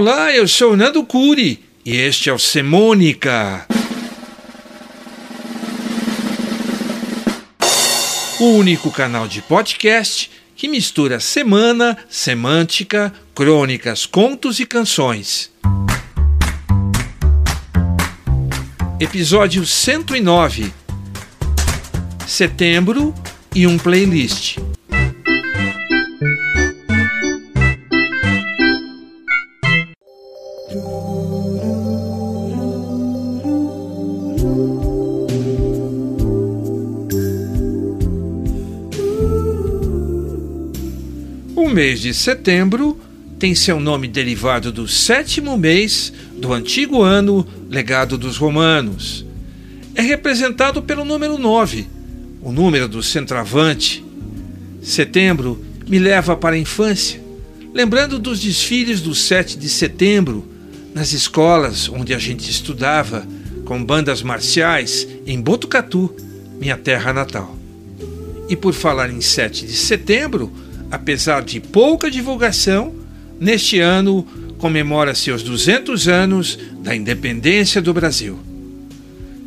Olá, eu sou Nando Curi e este é o Semônica. O único canal de podcast que mistura semana, semântica, crônicas, contos e canções. Episódio 109 Setembro e um playlist. Mês de setembro tem seu nome derivado do sétimo mês do antigo ano legado dos romanos. É representado pelo número 9, o número do centroavante. Setembro me leva para a infância, lembrando dos desfiles do 7 de setembro nas escolas onde a gente estudava com bandas marciais em Botucatu, minha terra natal. E por falar em 7 de setembro, apesar de pouca divulgação, neste ano comemora seus 200 anos da independência do Brasil.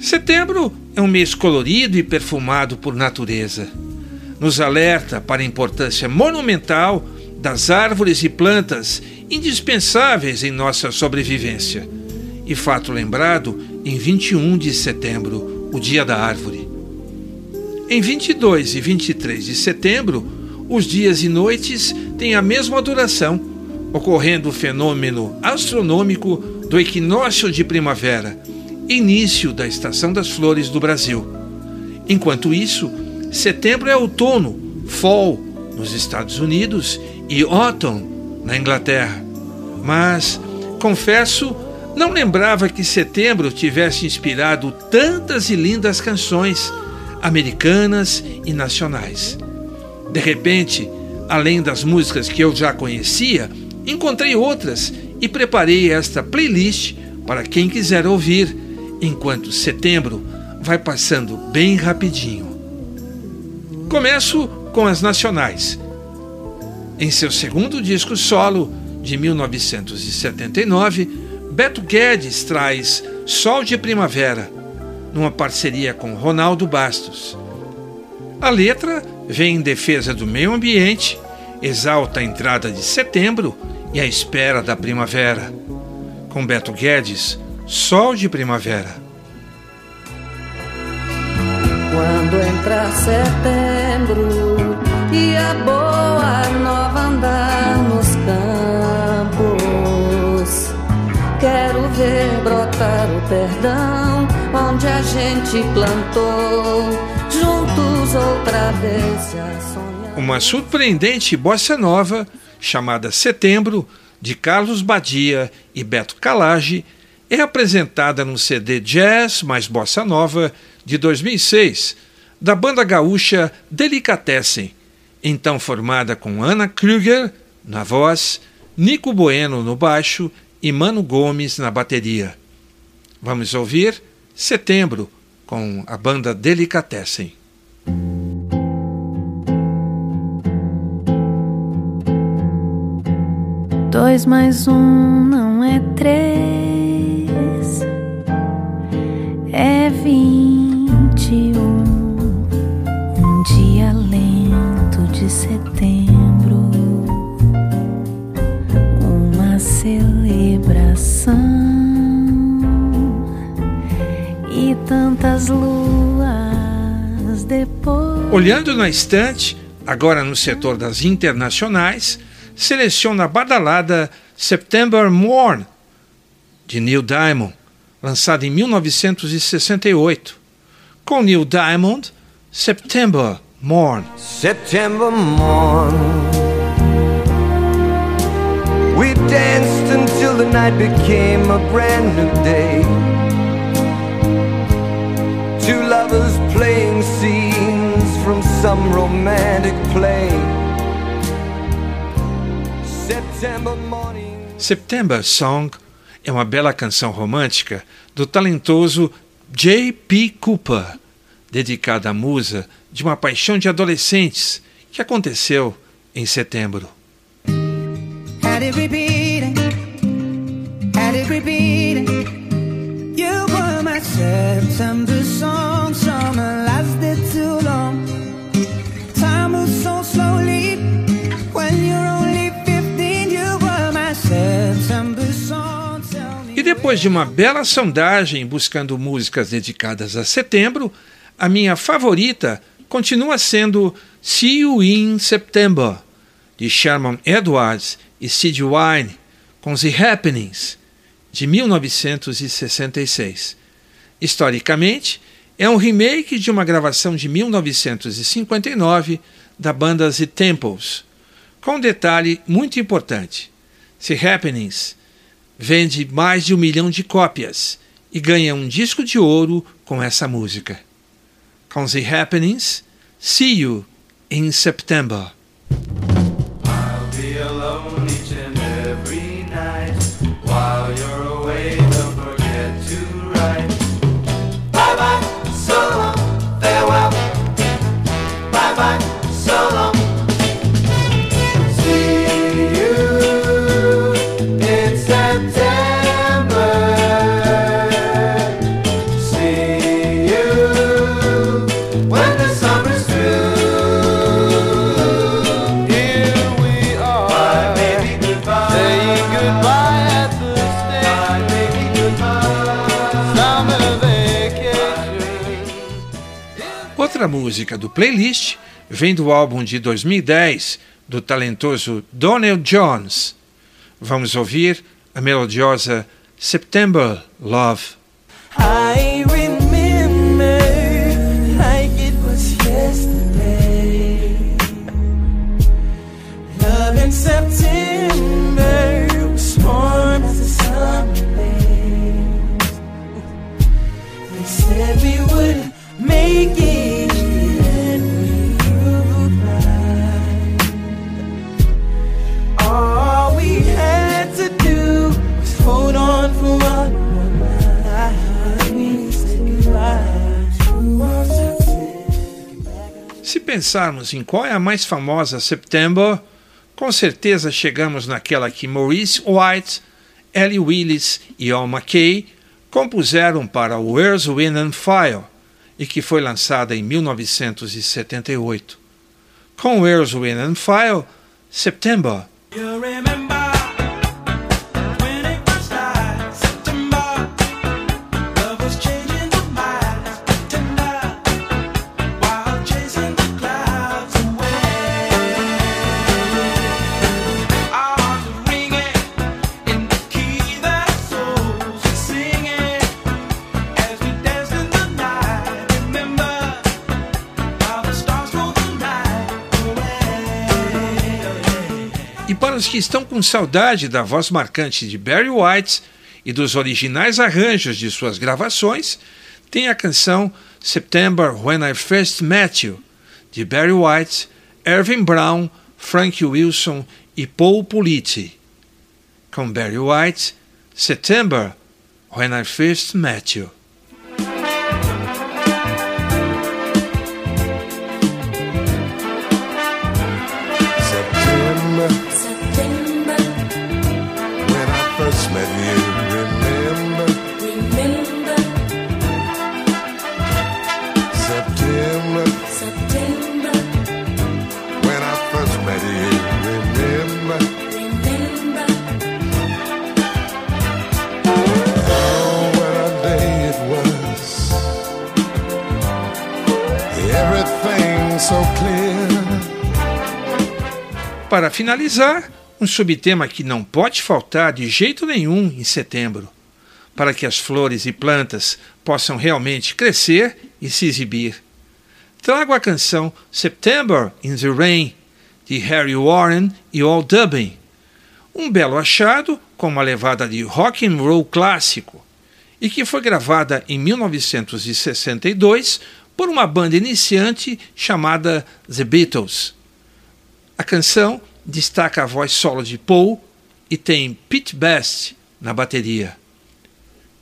Setembro é um mês colorido e perfumado por natureza. Nos alerta para a importância monumental das árvores e plantas indispensáveis em nossa sobrevivência. E fato lembrado em 21 de setembro, o Dia da Árvore. Em 22 e 23 de setembro, os dias e noites têm a mesma duração, ocorrendo o fenômeno astronômico do equinócio de primavera, início da estação das flores do Brasil. Enquanto isso, setembro é outono, fall nos Estados Unidos e autumn na Inglaterra. Mas, confesso, não lembrava que setembro tivesse inspirado tantas e lindas canções americanas e nacionais. De repente, além das músicas que eu já conhecia, encontrei outras e preparei esta playlist para quem quiser ouvir, enquanto setembro vai passando bem rapidinho. Começo com as nacionais. Em seu segundo disco solo, de 1979, Beto Guedes traz Sol de Primavera, numa parceria com Ronaldo Bastos. A letra vem em defesa do meio ambiente, exalta a entrada de setembro e a espera da primavera. Com Beto Guedes, Sol de Primavera. Quando entrar setembro e a boa nova andar nos campos, quero ver brotar o perdão onde a gente plantou Uma surpreendente bossa nova chamada Setembro, de Carlos Badia e Beto Calage, é apresentada no CD Jazz mais Bossa Nova de 2006, da banda gaúcha Delicatessen, então formada com Ana Kruger na voz, Nico Bueno no baixo e Mano Gomes na bateria. Vamos ouvir Setembro, com a banda Delicatessen. Dois mais um não é três, é vinte e um. Um dia lento de setembro, uma celebração e tantas luas depois. Olhando na estante, agora no setor das internacionais, seleciona a badalada September Morn, de Neil Diamond, lançada em 1968, com Neil Diamond, September Morn. September morn. We danced until the night became a brand new day. Two lovers playing scenes from some romantic play. September Song é uma bela canção romântica do talentoso J.P. Cooper, dedicada à musa de uma paixão de adolescentes que aconteceu em setembro. Depois de uma bela sondagem buscando músicas dedicadas a setembro, a minha favorita continua sendo See You in September, de Sherman Edwards e Sid Wine, com The Happenings, de 1966. Historicamente, é um remake de uma gravação de 1959 da banda The Temples, com um detalhe muito importante. The Happenings vende mais de um milhão de cópias e ganha um disco de ouro com essa música. Com The Happenings, See You in September. Outra música do playlist vem do álbum de 2010 do talentoso Donnell Jones. Vamos ouvir a melodiosa September Love. Pensarmos em qual é a mais famosa September, com certeza chegamos naquela que Maurice White, Ellie Willis e Al McKay compuseram para Earth, Wind and Fire e que foi lançada em 1978. Com Earth, Wind and Fire, September Os que estão com saudade da voz marcante de Barry White e dos originais arranjos de suas gravações, tem a canção September When I First Met You, de Barry White, Irving Brown, Frank Wilson e Paul Pulitti. Com Barry White, September When I First Met You. Para finalizar, um subtema que não pode faltar de jeito nenhum em setembro. para que as flores e plantas possam realmente crescer e se exibir. Trago a canção September in the Rain, de Harry Warren e Al Dubin, um belo achado com uma levada de rock and roll clássico, e que foi gravada em 1962 por uma banda iniciante chamada The Beatles. A canção destaca a voz solo de Paul e tem Pete Best na bateria.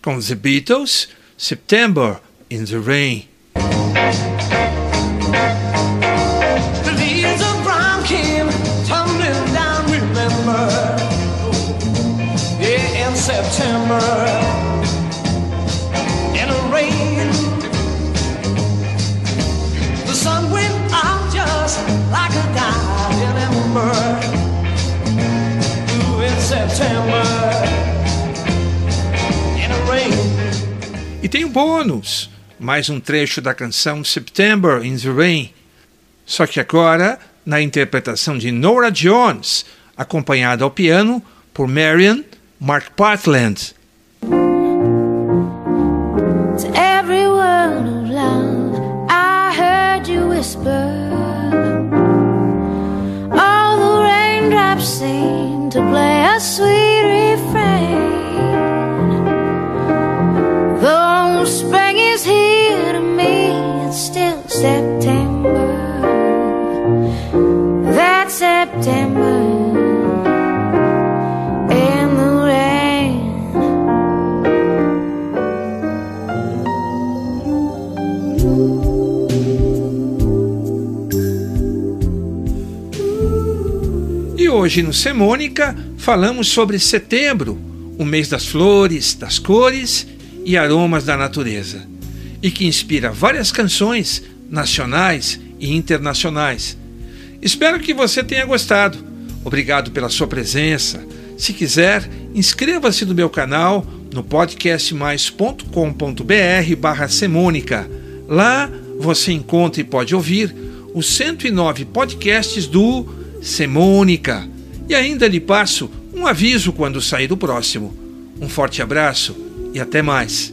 Com The Beatles, September in the Rain. Tem um bônus, mais um trecho da canção September in the Rain, só que agora na interpretação de Nora Jones, acompanhada ao piano por Marian Mark Partland. Sweet refrain. Still September. That's September. E hoje no Semônica falamos sobre setembro, o mês das flores, das cores e aromas da natureza, e que inspira várias canções nacionais e internacionais. Espero que você tenha gostado. Obrigado pela sua presença. Se quiser, inscreva-se no meu canal no podcastmais.com.br barra Semônica. Lá você encontra e pode ouvir os 109 podcasts do Semônica. E ainda lhe passo um aviso quando sair o próximo. Um forte abraço e até mais.